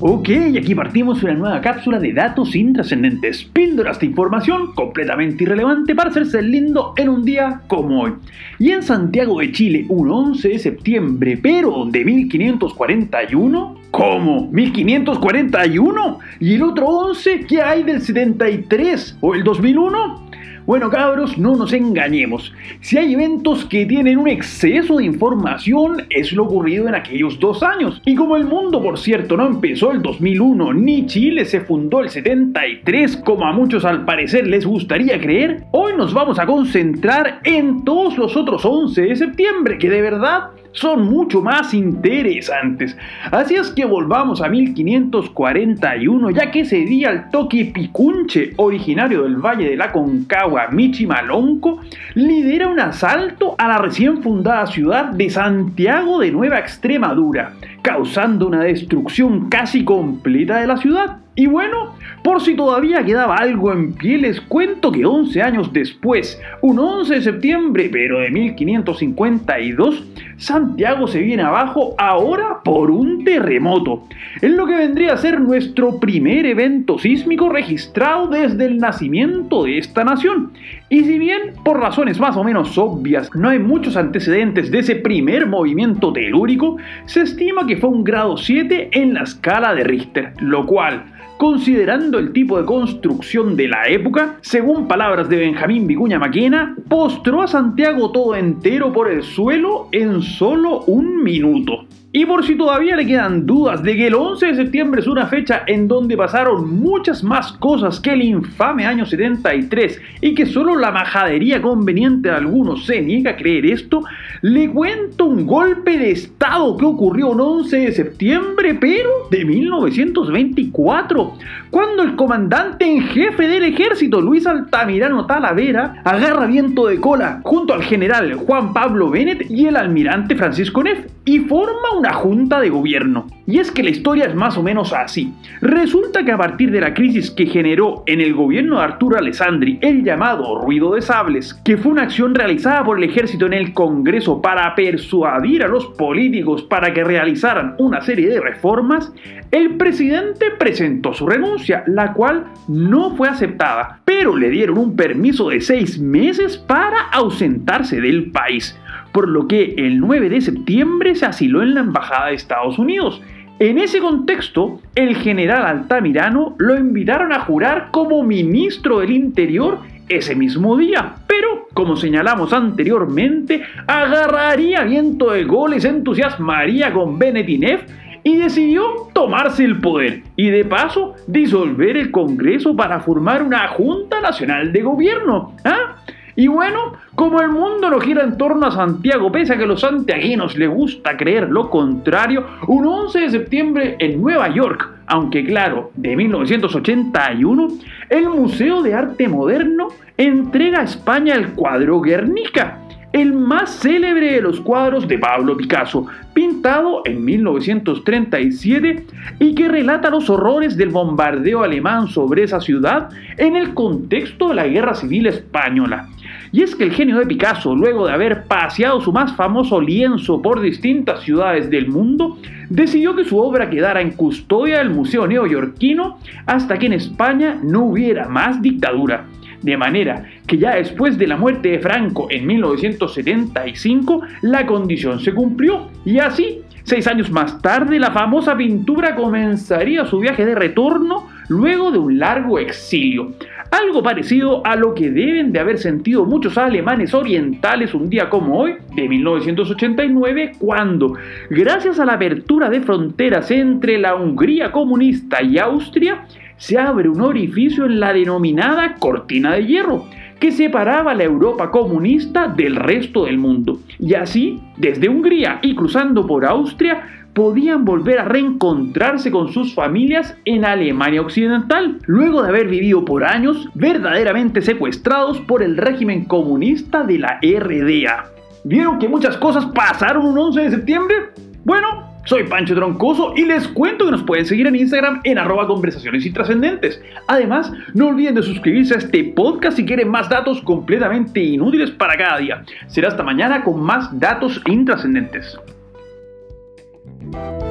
Ok, aquí partimos una nueva cápsula de datos intrascendentes, píldoras de información completamente irrelevante para hacerse lindo en un día como hoy. Y en Santiago de Chile, un 11 de septiembre, pero de 1541, ¿cómo? ¿1541? ¿Y el otro 11 qué hay del 73 o el 2001? Bueno, cabros, no nos engañemos. Si hay eventos que tienen un exceso de información, es lo ocurrido en aquellos dos años. Y como el mundo, por cierto, no empezó el 2001, ni Chile se fundó el 73, como a muchos al parecer les gustaría creer, hoy nos vamos a concentrar en todos los otros 11 de septiembre, que de verdad son mucho más interesantes. Así es que volvamos a 1541, ya que ese día el toque Picunche, originario del Valle de la Concagua, Michimalonco, lidera un asalto a la recién fundada ciudad de Santiago de Nueva Extremadura, causando una destrucción casi completa de la ciudad. Y bueno, por si todavía quedaba algo en pie, les cuento que 11 años después, un 11 de septiembre, pero de 1552, Santiago se viene abajo ahora por un terremoto, en lo que vendría a ser nuestro primer evento sísmico registrado desde el nacimiento de esta nación. Y si bien, por razones más o menos obvias, no hay muchos antecedentes de ese primer movimiento telúrico, se estima que fue un grado 7 en la escala de Richter, lo cual, considerando el tipo de construcción de la época, según palabras de Benjamín Vicuña Maquena, postró a Santiago todo entero por el suelo en solo un minuto. Y por si todavía le quedan dudas de que el 11 de septiembre es una fecha en donde pasaron muchas más cosas que el infame año 73 y que solo la majadería conveniente de algunos se niega a creer esto, le cuento un golpe de estado que ocurrió el 11 de septiembre, pero de 1924, cuando el comandante en jefe del ejército, Luis Altamirano Talavera, agarra viento de cola junto al general Juan Pablo Bennett y el almirante Francisco Neff y forma una junta de gobierno. Y es que la historia es más o menos así. Resulta que a partir de la crisis que generó en el gobierno de Arturo Alessandri el llamado ruido de sables, que fue una acción realizada por el ejército en el Congreso para persuadir a los políticos para que realizaran una serie de reformas, el presidente presentó su renuncia, la cual no fue aceptada, pero le dieron un permiso de seis meses para ausentarse del país por lo que el 9 de septiembre se asiló en la Embajada de Estados Unidos. En ese contexto, el general Altamirano lo invitaron a jurar como ministro del Interior ese mismo día, pero como señalamos anteriormente, agarraría viento de goles, entusiasmaría con Benetinev y decidió tomarse el poder y de paso disolver el Congreso para formar una Junta Nacional de Gobierno. ¿Ah? Y bueno, como el mundo no gira en torno a Santiago, pese a que los santiaguinos les gusta creer lo contrario, un 11 de septiembre en Nueva York, aunque claro, de 1981, el Museo de Arte Moderno entrega a España el cuadro Guernica el más célebre de los cuadros de Pablo Picasso, pintado en 1937 y que relata los horrores del bombardeo alemán sobre esa ciudad en el contexto de la Guerra Civil Española. Y es que el genio de Picasso, luego de haber paseado su más famoso lienzo por distintas ciudades del mundo, decidió que su obra quedara en custodia del Museo Neoyorquino hasta que en España no hubiera más dictadura. De manera que ya después de la muerte de Franco en 1975, la condición se cumplió y así, seis años más tarde, la famosa pintura comenzaría su viaje de retorno luego de un largo exilio. Algo parecido a lo que deben de haber sentido muchos alemanes orientales un día como hoy, de 1989, cuando, gracias a la apertura de fronteras entre la Hungría comunista y Austria, se abre un orificio en la denominada cortina de hierro, que separaba la Europa comunista del resto del mundo. Y así, desde Hungría y cruzando por Austria, podían volver a reencontrarse con sus familias en Alemania Occidental, luego de haber vivido por años verdaderamente secuestrados por el régimen comunista de la RDA. ¿Vieron que muchas cosas pasaron un 11 de septiembre? Bueno, soy Pancho Troncoso y les cuento que nos pueden seguir en Instagram en arroba conversaciones intrascendentes. Además, no olviden de suscribirse a este podcast si quieren más datos completamente inútiles para cada día. Será hasta mañana con más datos intrascendentes. Bye.